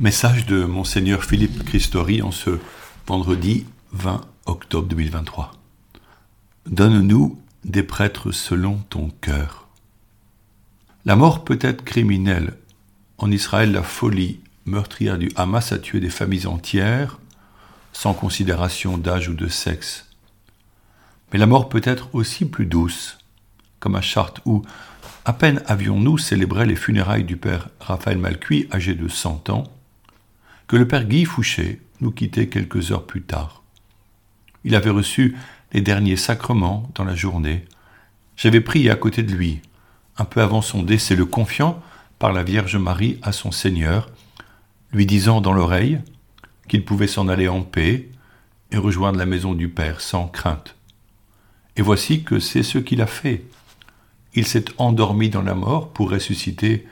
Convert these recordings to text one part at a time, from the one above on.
Message de Monseigneur Philippe Christori en ce vendredi 20 octobre 2023. Donne-nous des prêtres selon ton cœur. La mort peut être criminelle. En Israël, la folie meurtrière du Hamas a tué des familles entières sans considération d'âge ou de sexe. Mais la mort peut être aussi plus douce, comme à Chartres où, à peine avions-nous célébré les funérailles du père Raphaël Malcuit, âgé de 100 ans, que le père Guy Fouché nous quittait quelques heures plus tard. Il avait reçu les derniers sacrements dans la journée. J'avais pris à côté de lui, un peu avant son décès, le confiant par la Vierge Marie à son Seigneur, lui disant dans l'oreille qu'il pouvait s'en aller en paix et rejoindre la maison du Père sans crainte. Et voici que c'est ce qu'il a fait. Il s'est endormi dans la mort pour ressusciter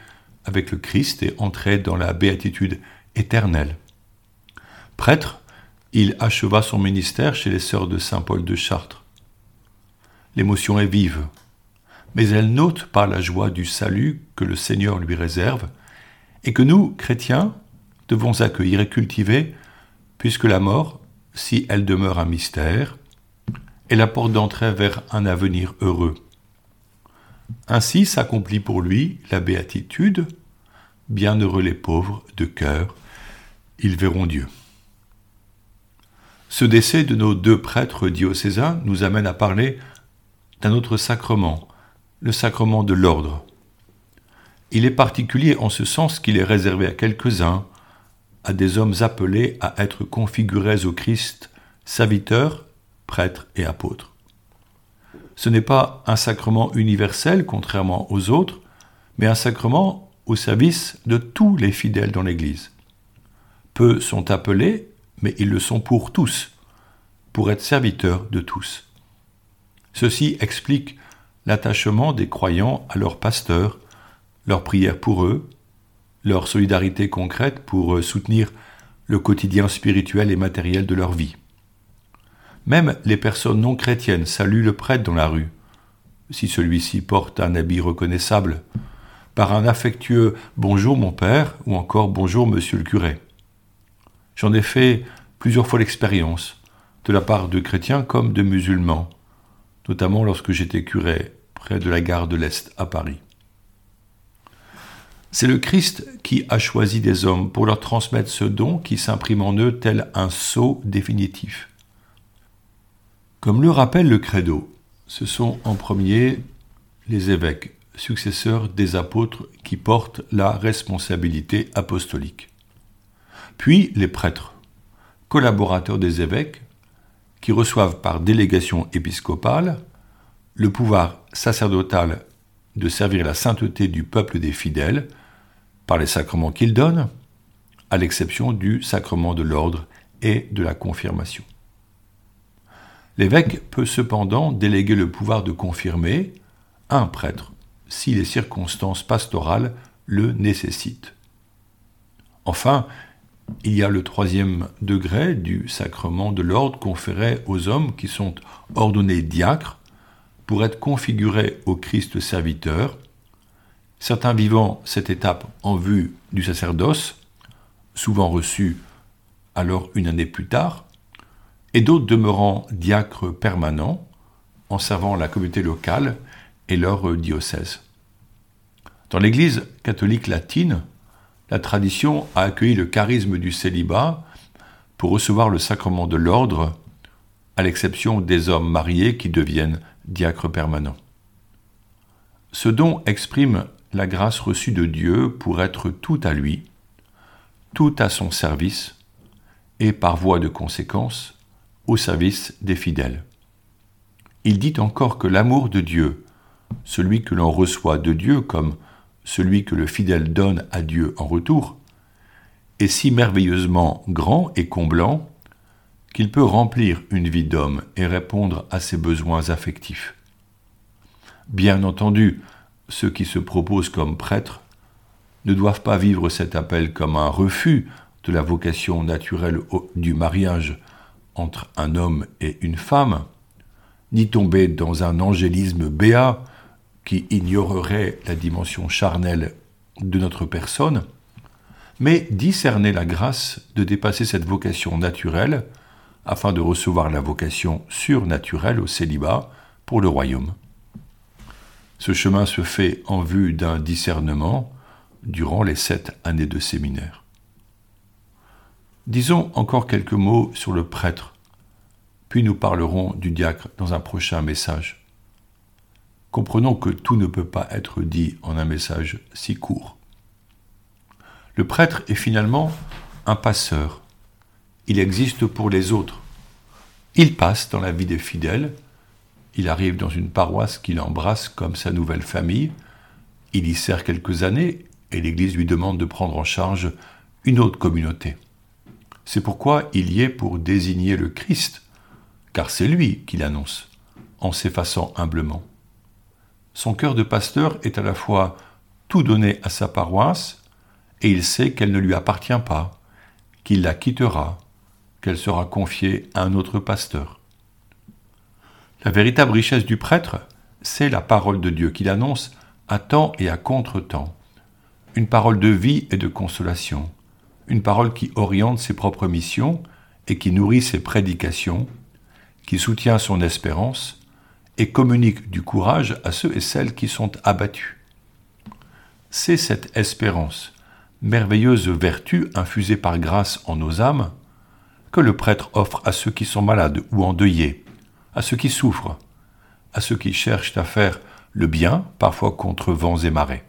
avec le Christ et entrer dans la béatitude éternel. Prêtre, il acheva son ministère chez les sœurs de Saint Paul de Chartres. L'émotion est vive, mais elle note par la joie du salut que le Seigneur lui réserve et que nous, chrétiens, devons accueillir et cultiver, puisque la mort, si elle demeure un mystère, est la porte d'entrée vers un avenir heureux. Ainsi s'accomplit pour lui la béatitude, bienheureux les pauvres de cœur, ils verront Dieu. Ce décès de nos deux prêtres diocésains nous amène à parler d'un autre sacrement, le sacrement de l'ordre. Il est particulier en ce sens qu'il est réservé à quelques-uns, à des hommes appelés à être configurés au Christ, serviteurs, prêtres et apôtres. Ce n'est pas un sacrement universel, contrairement aux autres, mais un sacrement au service de tous les fidèles dans l'Église. Peu sont appelés, mais ils le sont pour tous, pour être serviteurs de tous. Ceci explique l'attachement des croyants à leurs pasteurs, leur prière pour eux, leur solidarité concrète pour soutenir le quotidien spirituel et matériel de leur vie. Même les personnes non chrétiennes saluent le prêtre dans la rue, si celui-ci porte un habit reconnaissable, par un affectueux Bonjour mon père ou encore Bonjour monsieur le curé. J'en ai fait plusieurs fois l'expérience, de la part de chrétiens comme de musulmans, notamment lorsque j'étais curé près de la gare de l'Est à Paris. C'est le Christ qui a choisi des hommes pour leur transmettre ce don qui s'imprime en eux tel un sceau définitif. Comme le rappelle le credo, ce sont en premier les évêques, successeurs des apôtres, qui portent la responsabilité apostolique puis les prêtres, collaborateurs des évêques, qui reçoivent par délégation épiscopale le pouvoir sacerdotal de servir la sainteté du peuple des fidèles par les sacrements qu'ils donnent, à l'exception du sacrement de l'ordre et de la confirmation. L'évêque peut cependant déléguer le pouvoir de confirmer un prêtre si les circonstances pastorales le nécessitent. Enfin, il y a le troisième degré du sacrement de l'ordre conféré aux hommes qui sont ordonnés diacres pour être configurés au Christ serviteur, certains vivant cette étape en vue du sacerdoce, souvent reçus alors une année plus tard, et d'autres demeurant diacres permanents en servant la communauté locale et leur diocèse. Dans l'Église catholique latine, la tradition a accueilli le charisme du célibat pour recevoir le sacrement de l'ordre, à l'exception des hommes mariés qui deviennent diacres permanents. Ce don exprime la grâce reçue de Dieu pour être tout à lui, tout à son service, et par voie de conséquence, au service des fidèles. Il dit encore que l'amour de Dieu, celui que l'on reçoit de Dieu comme celui que le fidèle donne à Dieu en retour, est si merveilleusement grand et comblant qu'il peut remplir une vie d'homme et répondre à ses besoins affectifs. Bien entendu, ceux qui se proposent comme prêtres ne doivent pas vivre cet appel comme un refus de la vocation naturelle du mariage entre un homme et une femme, ni tomber dans un angélisme béat qui ignorerait la dimension charnelle de notre personne, mais discerner la grâce de dépasser cette vocation naturelle afin de recevoir la vocation surnaturelle au célibat pour le royaume. Ce chemin se fait en vue d'un discernement durant les sept années de séminaire. Disons encore quelques mots sur le prêtre, puis nous parlerons du diacre dans un prochain message. Comprenons que tout ne peut pas être dit en un message si court. Le prêtre est finalement un passeur. Il existe pour les autres. Il passe dans la vie des fidèles. Il arrive dans une paroisse qu'il embrasse comme sa nouvelle famille. Il y sert quelques années et l'Église lui demande de prendre en charge une autre communauté. C'est pourquoi il y est pour désigner le Christ, car c'est lui qui l'annonce, en s'effaçant humblement. Son cœur de pasteur est à la fois tout donné à sa paroisse, et il sait qu'elle ne lui appartient pas, qu'il la quittera, qu'elle sera confiée à un autre pasteur. La véritable richesse du prêtre, c'est la parole de Dieu qu'il annonce à temps et à contre-temps, une parole de vie et de consolation, une parole qui oriente ses propres missions et qui nourrit ses prédications, qui soutient son espérance et communique du courage à ceux et celles qui sont abattus. C'est cette espérance, merveilleuse vertu infusée par grâce en nos âmes, que le prêtre offre à ceux qui sont malades ou endeuillés, à ceux qui souffrent, à ceux qui cherchent à faire le bien, parfois contre vents et marées.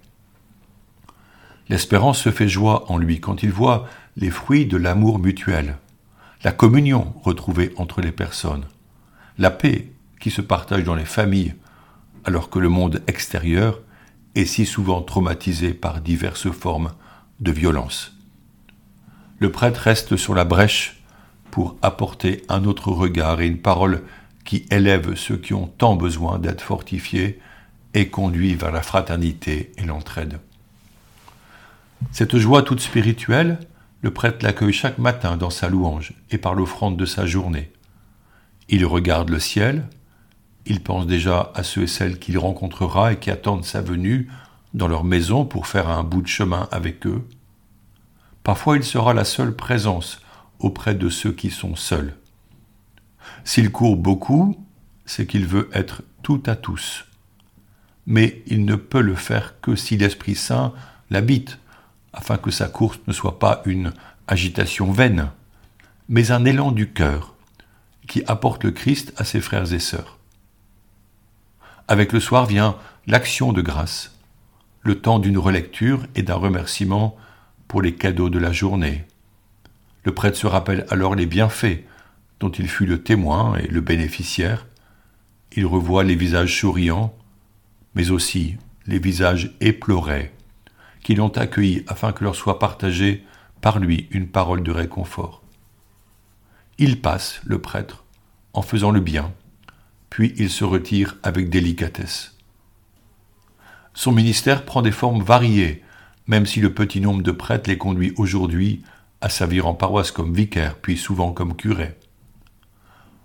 L'espérance se fait joie en lui quand il voit les fruits de l'amour mutuel, la communion retrouvée entre les personnes, la paix qui se partage dans les familles, alors que le monde extérieur est si souvent traumatisé par diverses formes de violence. Le prêtre reste sur la brèche pour apporter un autre regard et une parole qui élève ceux qui ont tant besoin d'être fortifiés et conduit vers la fraternité et l'entraide. Cette joie toute spirituelle, le prêtre l'accueille chaque matin dans sa louange et par l'offrande de sa journée. Il regarde le ciel, il pense déjà à ceux et celles qu'il rencontrera et qui attendent sa venue dans leur maison pour faire un bout de chemin avec eux. Parfois il sera la seule présence auprès de ceux qui sont seuls. S'il court beaucoup, c'est qu'il veut être tout à tous. Mais il ne peut le faire que si l'Esprit Saint l'habite, afin que sa course ne soit pas une agitation vaine, mais un élan du cœur qui apporte le Christ à ses frères et sœurs. Avec le soir vient l'action de grâce, le temps d'une relecture et d'un remerciement pour les cadeaux de la journée. Le prêtre se rappelle alors les bienfaits dont il fut le témoin et le bénéficiaire. Il revoit les visages souriants, mais aussi les visages éplorés qui l'ont accueilli afin que leur soit partagée par lui une parole de réconfort. Il passe, le prêtre, en faisant le bien, puis il se retire avec délicatesse. Son ministère prend des formes variées, même si le petit nombre de prêtres les conduit aujourd'hui à servir en paroisse comme vicaire, puis souvent comme curé.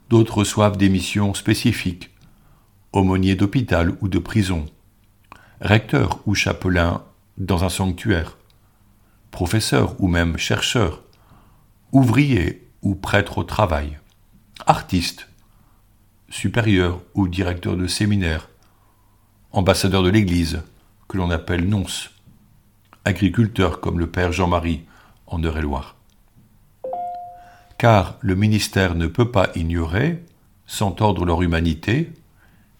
D'autres reçoivent des missions spécifiques, aumôniers d'hôpital ou de prison, recteurs ou chapelains dans un sanctuaire, professeur ou même chercheur, ouvrier ou prêtre au travail, artiste, supérieur ou directeur de séminaire, ambassadeur de l'Église, que l'on appelle nonce, agriculteur comme le père Jean-Marie en Eure-et-Loire. Car le ministère ne peut pas ignorer, sans tordre leur humanité,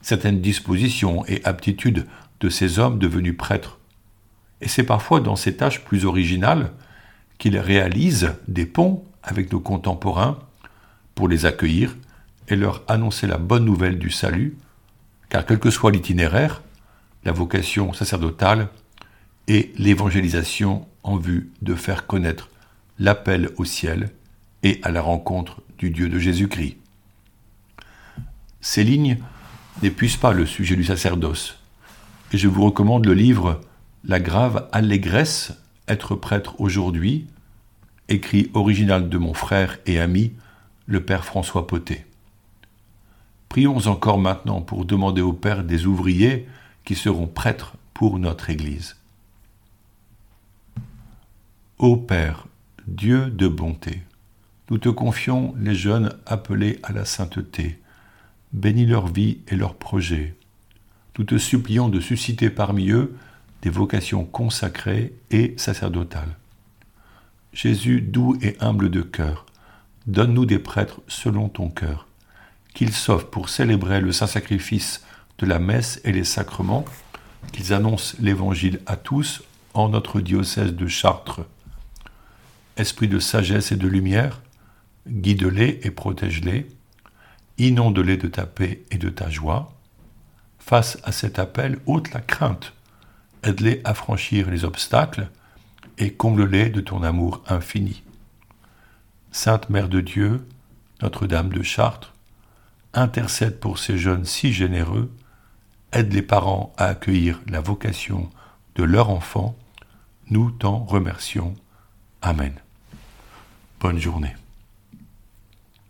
certaines dispositions et aptitudes de ces hommes devenus prêtres et c'est parfois dans ces tâches plus originales qu'il réalise des ponts avec nos contemporains pour les accueillir et leur annoncer la bonne nouvelle du salut, car quel que soit l'itinéraire, la vocation sacerdotale et l'évangélisation en vue de faire connaître l'appel au ciel et à la rencontre du Dieu de Jésus-Christ. Ces lignes n'épuisent pas le sujet du sacerdoce, et je vous recommande le livre la grave allégresse, être prêtre aujourd'hui, écrit original de mon frère et ami, le Père François Potet. Prions encore maintenant pour demander au Père des ouvriers qui seront prêtres pour notre Église. Ô Père, Dieu de bonté, nous te confions les jeunes appelés à la sainteté. Bénis leur vie et leurs projets. Nous te supplions de susciter parmi eux des vocations consacrées et sacerdotales. Jésus doux et humble de cœur, donne-nous des prêtres selon ton cœur, qu'ils s'offrent pour célébrer le saint sacrifice de la messe et les sacrements, qu'ils annoncent l'Évangile à tous en notre diocèse de Chartres. Esprit de sagesse et de lumière, guide-les et protège-les, inonde-les de ta paix et de ta joie. Face à cet appel, ôte la crainte, aide-les à franchir les obstacles et comble-les de ton amour infini. Sainte Mère de Dieu, Notre-Dame de Chartres, intercède pour ces jeunes si généreux, aide les parents à accueillir la vocation de leur enfant, nous t'en remercions. Amen. Bonne journée.